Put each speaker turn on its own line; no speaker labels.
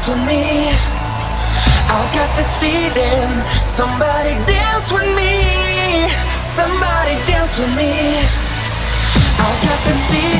dance with me. I've got this feeling. Somebody dance with me. Somebody dance with me. I've got this feeling.